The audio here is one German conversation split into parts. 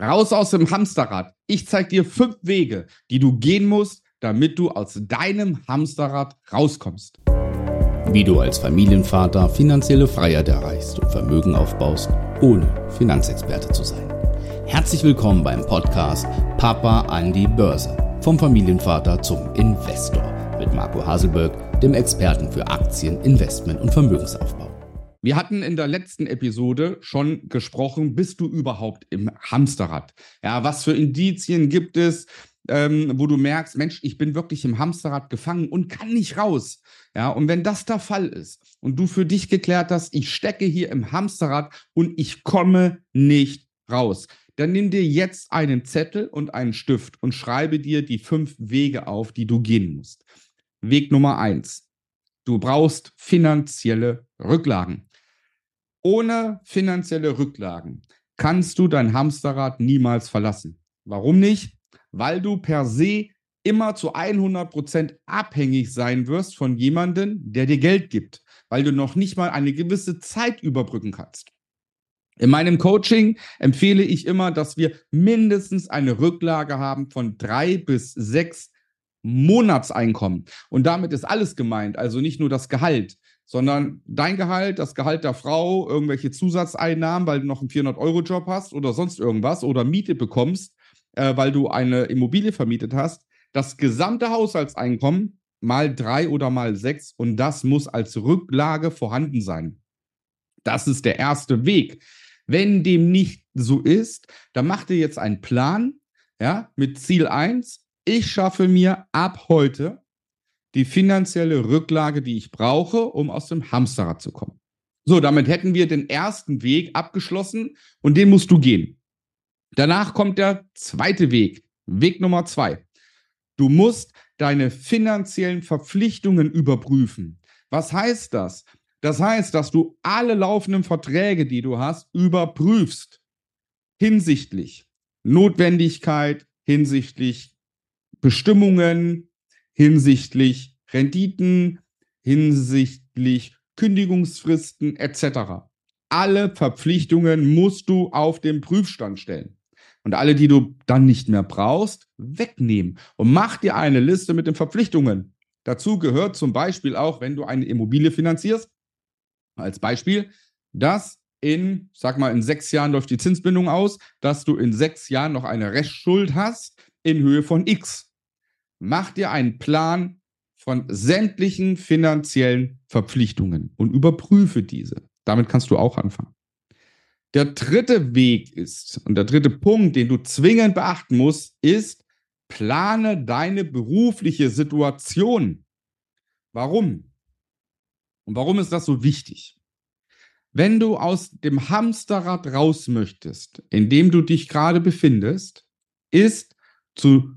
Raus aus dem Hamsterrad. Ich zeige dir fünf Wege, die du gehen musst, damit du aus deinem Hamsterrad rauskommst. Wie du als Familienvater finanzielle Freiheit erreichst und Vermögen aufbaust, ohne Finanzexperte zu sein. Herzlich willkommen beim Podcast Papa an die Börse. Vom Familienvater zum Investor mit Marco Haselberg, dem Experten für Aktien, Investment und Vermögensaufbau. Wir hatten in der letzten Episode schon gesprochen, bist du überhaupt im Hamsterrad? Ja, was für Indizien gibt es, ähm, wo du merkst, Mensch, ich bin wirklich im Hamsterrad gefangen und kann nicht raus. Ja, und wenn das der Fall ist und du für dich geklärt hast, ich stecke hier im Hamsterrad und ich komme nicht raus, dann nimm dir jetzt einen Zettel und einen Stift und schreibe dir die fünf Wege auf, die du gehen musst. Weg Nummer eins. Du brauchst finanzielle Rücklagen. Ohne finanzielle Rücklagen kannst du dein Hamsterrad niemals verlassen. Warum nicht? Weil du per se immer zu 100 Prozent abhängig sein wirst von jemandem, der dir Geld gibt, weil du noch nicht mal eine gewisse Zeit überbrücken kannst. In meinem Coaching empfehle ich immer, dass wir mindestens eine Rücklage haben von drei bis sechs Monatseinkommen. Und damit ist alles gemeint, also nicht nur das Gehalt sondern dein Gehalt, das Gehalt der Frau, irgendwelche Zusatzeinnahmen, weil du noch einen 400-Euro-Job hast oder sonst irgendwas oder Miete bekommst, äh, weil du eine Immobilie vermietet hast, das gesamte Haushaltseinkommen mal drei oder mal sechs und das muss als Rücklage vorhanden sein. Das ist der erste Weg. Wenn dem nicht so ist, dann mach dir jetzt einen Plan, ja, mit Ziel 1. Ich schaffe mir ab heute die finanzielle Rücklage, die ich brauche, um aus dem Hamsterrad zu kommen. So, damit hätten wir den ersten Weg abgeschlossen und den musst du gehen. Danach kommt der zweite Weg, Weg Nummer zwei. Du musst deine finanziellen Verpflichtungen überprüfen. Was heißt das? Das heißt, dass du alle laufenden Verträge, die du hast, überprüfst hinsichtlich Notwendigkeit, hinsichtlich Bestimmungen, hinsichtlich Renditen, hinsichtlich Kündigungsfristen etc. Alle Verpflichtungen musst du auf den Prüfstand stellen. Und alle, die du dann nicht mehr brauchst, wegnehmen. Und mach dir eine Liste mit den Verpflichtungen. Dazu gehört zum Beispiel auch, wenn du eine Immobilie finanzierst, als Beispiel, dass in, sag mal, in sechs Jahren läuft die Zinsbindung aus, dass du in sechs Jahren noch eine Restschuld hast in Höhe von X mach dir einen Plan von sämtlichen finanziellen Verpflichtungen und überprüfe diese. Damit kannst du auch anfangen. Der dritte Weg ist, und der dritte Punkt, den du zwingend beachten musst, ist, plane deine berufliche Situation. Warum? Und warum ist das so wichtig? Wenn du aus dem Hamsterrad raus möchtest, in dem du dich gerade befindest, ist zu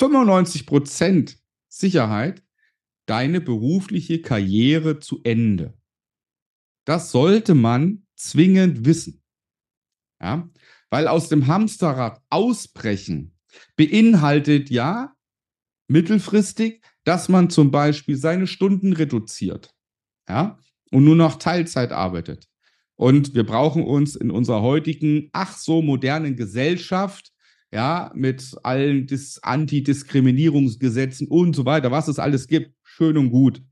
95% Sicherheit deine berufliche Karriere zu Ende. Das sollte man zwingend wissen. Ja? Weil aus dem Hamsterrad ausbrechen beinhaltet ja mittelfristig, dass man zum Beispiel seine Stunden reduziert. Ja? Und nur noch Teilzeit arbeitet. Und wir brauchen uns in unserer heutigen, ach so modernen Gesellschaft ja, mit allen Dis Antidiskriminierungsgesetzen und so weiter, was es alles gibt, schön und gut.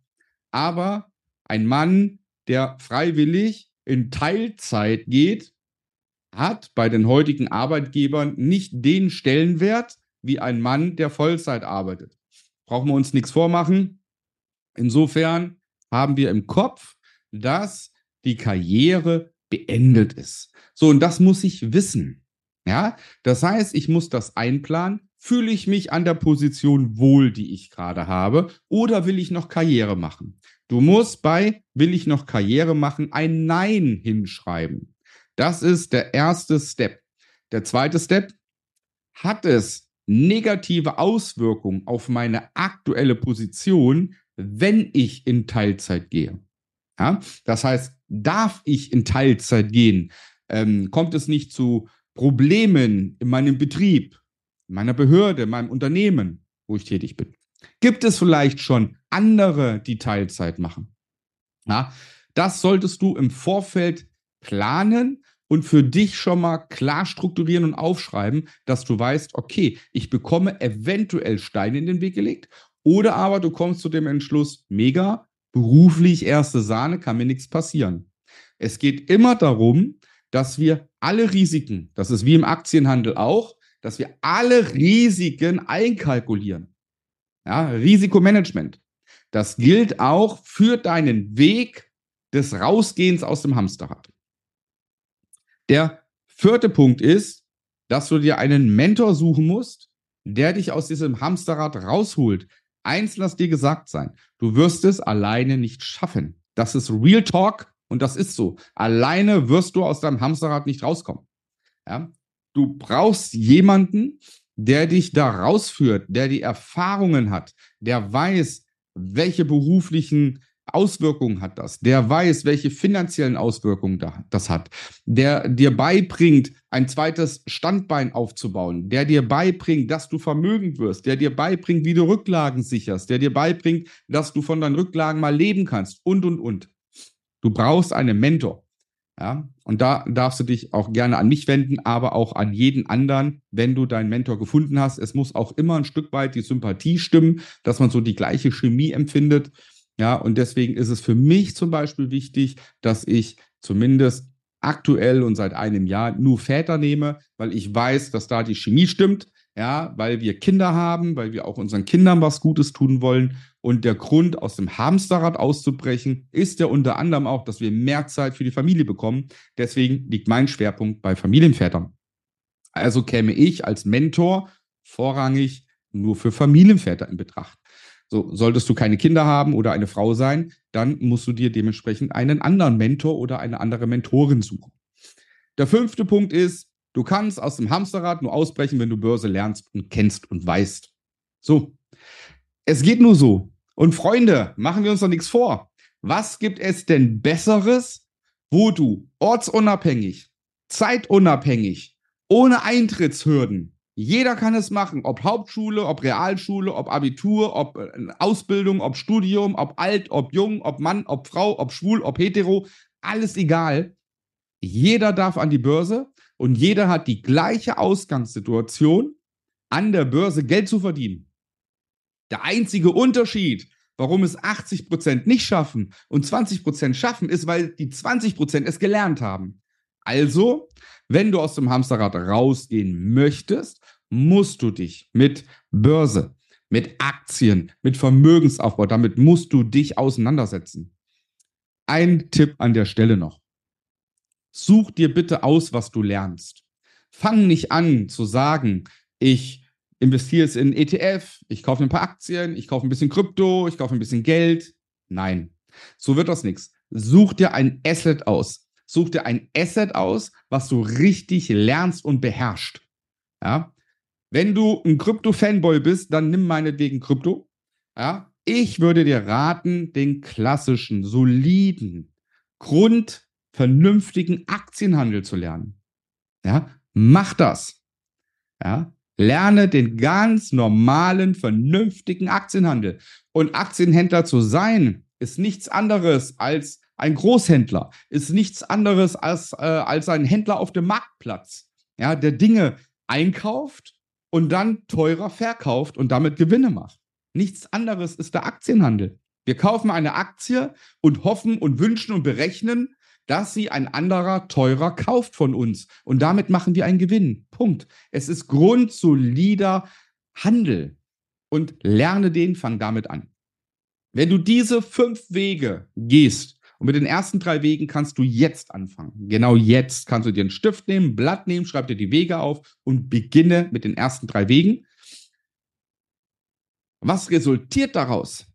Aber ein Mann, der freiwillig in Teilzeit geht, hat bei den heutigen Arbeitgebern nicht den Stellenwert wie ein Mann, der Vollzeit arbeitet. Brauchen wir uns nichts vormachen. Insofern haben wir im Kopf, dass die Karriere beendet ist. So, und das muss ich wissen. Ja, das heißt, ich muss das einplanen. Fühle ich mich an der Position wohl, die ich gerade habe, oder will ich noch Karriere machen? Du musst bei will ich noch Karriere machen ein Nein hinschreiben. Das ist der erste Step. Der zweite Step, hat es negative Auswirkungen auf meine aktuelle Position, wenn ich in Teilzeit gehe? Ja, das heißt, darf ich in Teilzeit gehen? Ähm, kommt es nicht zu Problemen in meinem Betrieb, in meiner Behörde, in meinem Unternehmen, wo ich tätig bin? Gibt es vielleicht schon andere, die Teilzeit machen? Ja, das solltest du im Vorfeld planen und für dich schon mal klar strukturieren und aufschreiben, dass du weißt, okay, ich bekomme eventuell Steine in den Weg gelegt oder aber du kommst zu dem Entschluss, mega, beruflich erste Sahne, kann mir nichts passieren. Es geht immer darum, dass wir alle Risiken, das ist wie im Aktienhandel auch, dass wir alle Risiken einkalkulieren. Ja, Risikomanagement. Das gilt auch für deinen Weg des Rausgehens aus dem Hamsterrad. Der vierte Punkt ist, dass du dir einen Mentor suchen musst, der dich aus diesem Hamsterrad rausholt. Eins lass dir gesagt sein, du wirst es alleine nicht schaffen. Das ist Real Talk und das ist so. Alleine wirst du aus deinem Hamsterrad nicht rauskommen. Ja? Du brauchst jemanden, der dich da rausführt, der die Erfahrungen hat, der weiß, welche beruflichen Auswirkungen hat das, der weiß, welche finanziellen Auswirkungen das hat, der dir beibringt, ein zweites Standbein aufzubauen, der dir beibringt, dass du vermögend wirst, der dir beibringt, wie du Rücklagen sicherst, der dir beibringt, dass du von deinen Rücklagen mal leben kannst und, und, und. Du brauchst einen Mentor. Ja, und da darfst du dich auch gerne an mich wenden, aber auch an jeden anderen, wenn du deinen Mentor gefunden hast. Es muss auch immer ein Stück weit die Sympathie stimmen, dass man so die gleiche Chemie empfindet. Ja, und deswegen ist es für mich zum Beispiel wichtig, dass ich zumindest aktuell und seit einem Jahr nur Väter nehme, weil ich weiß, dass da die Chemie stimmt. Ja, weil wir Kinder haben, weil wir auch unseren Kindern was Gutes tun wollen. Und der Grund, aus dem Hamsterrad auszubrechen, ist ja unter anderem auch, dass wir mehr Zeit für die Familie bekommen. Deswegen liegt mein Schwerpunkt bei Familienvätern. Also käme ich als Mentor vorrangig nur für Familienväter in Betracht. So, solltest du keine Kinder haben oder eine Frau sein, dann musst du dir dementsprechend einen anderen Mentor oder eine andere Mentorin suchen. Der fünfte Punkt ist, du kannst aus dem Hamsterrad nur ausbrechen, wenn du Börse lernst und kennst und weißt. So, es geht nur so. Und Freunde, machen wir uns doch nichts vor. Was gibt es denn Besseres, wo du ortsunabhängig, zeitunabhängig, ohne Eintrittshürden jeder kann es machen, ob Hauptschule, ob Realschule, ob Abitur, ob äh, Ausbildung, ob Studium, ob alt, ob jung, ob Mann, ob Frau, ob schwul, ob hetero, alles egal. Jeder darf an die Börse und jeder hat die gleiche Ausgangssituation, an der Börse Geld zu verdienen. Der einzige Unterschied, warum es 80 Prozent nicht schaffen und 20 Prozent schaffen, ist, weil die 20 Prozent es gelernt haben. Also, wenn du aus dem Hamsterrad rausgehen möchtest, musst du dich mit Börse, mit Aktien, mit Vermögensaufbau, damit musst du dich auseinandersetzen. Ein Tipp an der Stelle noch. Such dir bitte aus, was du lernst. Fang nicht an zu sagen, ich investiere es in ETF, ich kaufe ein paar Aktien, ich kaufe ein bisschen Krypto, ich kaufe ein bisschen Geld. Nein, so wird das nichts. Such dir ein Asset aus. Such dir ein Asset aus, was du richtig lernst und beherrschst. Ja? Wenn du ein Krypto-Fanboy bist, dann nimm meinetwegen Krypto. Ja? Ich würde dir raten, den klassischen, soliden, grundvernünftigen Aktienhandel zu lernen. Ja? Mach das. Ja? Lerne den ganz normalen, vernünftigen Aktienhandel. Und Aktienhändler zu sein, ist nichts anderes als ein Großhändler ist nichts anderes als, äh, als ein Händler auf dem Marktplatz, ja, der Dinge einkauft und dann teurer verkauft und damit Gewinne macht. Nichts anderes ist der Aktienhandel. Wir kaufen eine Aktie und hoffen und wünschen und berechnen, dass sie ein anderer teurer kauft von uns. Und damit machen wir einen Gewinn. Punkt. Es ist grundsolider Handel. Und lerne den, fang damit an. Wenn du diese fünf Wege gehst, und mit den ersten drei Wegen kannst du jetzt anfangen. Genau jetzt kannst du dir einen Stift nehmen, ein Blatt nehmen, schreib dir die Wege auf und beginne mit den ersten drei Wegen. Was resultiert daraus?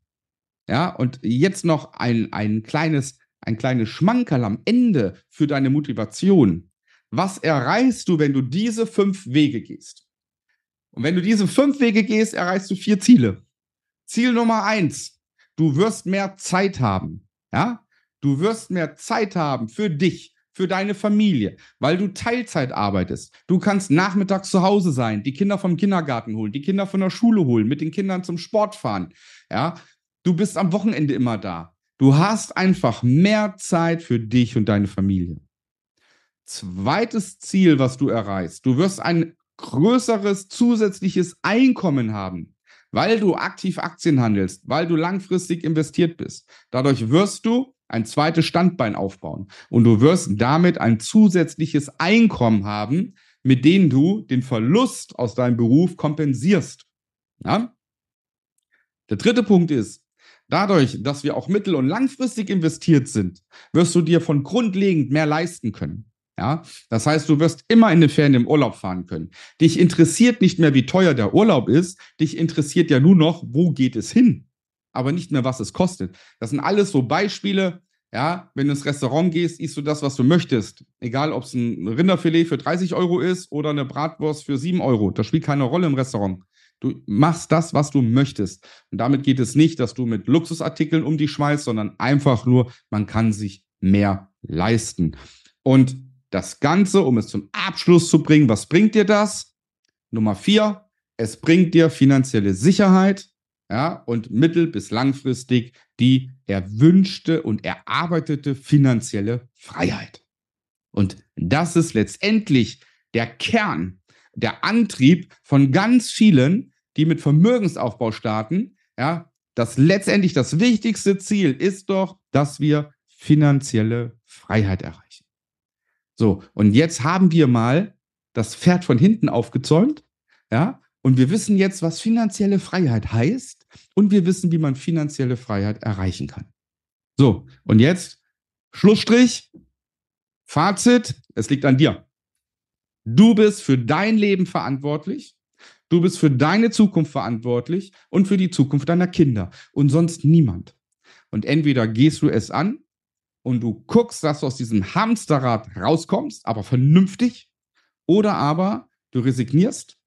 Ja, und jetzt noch ein, ein kleines, ein kleines Schmankerl am Ende für deine Motivation. Was erreichst du, wenn du diese fünf Wege gehst? Und wenn du diese fünf Wege gehst, erreichst du vier Ziele. Ziel Nummer eins, du wirst mehr Zeit haben. Ja, Du wirst mehr Zeit haben für dich, für deine Familie, weil du Teilzeit arbeitest. Du kannst nachmittags zu Hause sein, die Kinder vom Kindergarten holen, die Kinder von der Schule holen, mit den Kindern zum Sport fahren. Ja, du bist am Wochenende immer da. Du hast einfach mehr Zeit für dich und deine Familie. zweites Ziel, was du erreichst, du wirst ein größeres zusätzliches Einkommen haben, weil du aktiv Aktien handelst, weil du langfristig investiert bist. Dadurch wirst du ein zweites Standbein aufbauen und du wirst damit ein zusätzliches Einkommen haben, mit dem du den Verlust aus deinem Beruf kompensierst. Ja? Der dritte Punkt ist, dadurch, dass wir auch mittel- und langfristig investiert sind, wirst du dir von grundlegend mehr leisten können. Ja, das heißt, du wirst immer in den Ferien im Urlaub fahren können. Dich interessiert nicht mehr, wie teuer der Urlaub ist. Dich interessiert ja nur noch, wo geht es hin, aber nicht mehr, was es kostet. Das sind alles so Beispiele. Ja, wenn du ins Restaurant gehst, isst du das, was du möchtest. Egal, ob es ein Rinderfilet für 30 Euro ist oder eine Bratwurst für 7 Euro. Das spielt keine Rolle im Restaurant. Du machst das, was du möchtest. Und damit geht es nicht, dass du mit Luxusartikeln um dich schmeißt, sondern einfach nur, man kann sich mehr leisten. Und das Ganze, um es zum Abschluss zu bringen, was bringt dir das? Nummer vier, es bringt dir finanzielle Sicherheit ja, und mittel- bis langfristig die erwünschte und erarbeitete finanzielle Freiheit. Und das ist letztendlich der Kern, der Antrieb von ganz vielen, die mit Vermögensaufbau starten. Ja, das letztendlich das wichtigste Ziel ist doch, dass wir finanzielle Freiheit erreichen. So, und jetzt haben wir mal das Pferd von hinten aufgezäumt, ja, und wir wissen jetzt, was finanzielle Freiheit heißt und wir wissen, wie man finanzielle Freiheit erreichen kann. So, und jetzt Schlussstrich, Fazit, es liegt an dir. Du bist für dein Leben verantwortlich, du bist für deine Zukunft verantwortlich und für die Zukunft deiner Kinder und sonst niemand. Und entweder gehst du es an und du guckst, dass du aus diesem Hamsterrad rauskommst, aber vernünftig, oder aber du resignierst,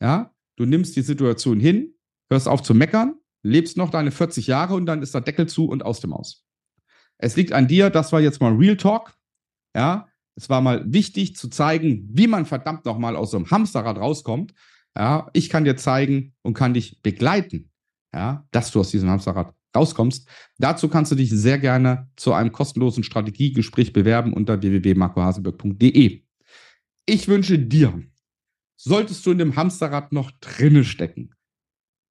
ja, du nimmst die Situation hin, hörst auf zu meckern, lebst noch deine 40 Jahre und dann ist der Deckel zu und aus dem Aus. Es liegt an dir, das war jetzt mal Real Talk, ja, es war mal wichtig zu zeigen, wie man verdammt nochmal aus so einem Hamsterrad rauskommt. Ja, ich kann dir zeigen und kann dich begleiten, ja, dass du aus diesem Hamsterrad rauskommst. Dazu kannst du dich sehr gerne zu einem kostenlosen Strategiegespräch bewerben unter www.marcohaselberg.de. Ich wünsche dir, solltest du in dem Hamsterrad noch drinne stecken,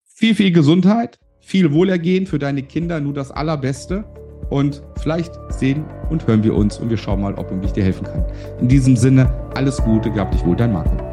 viel, viel Gesundheit, viel Wohlergehen für deine Kinder, nur das Allerbeste. Und vielleicht sehen und hören wir uns und wir schauen mal, ob ich dir helfen kann. In diesem Sinne, alles Gute, gab dich wohl, dein Marco.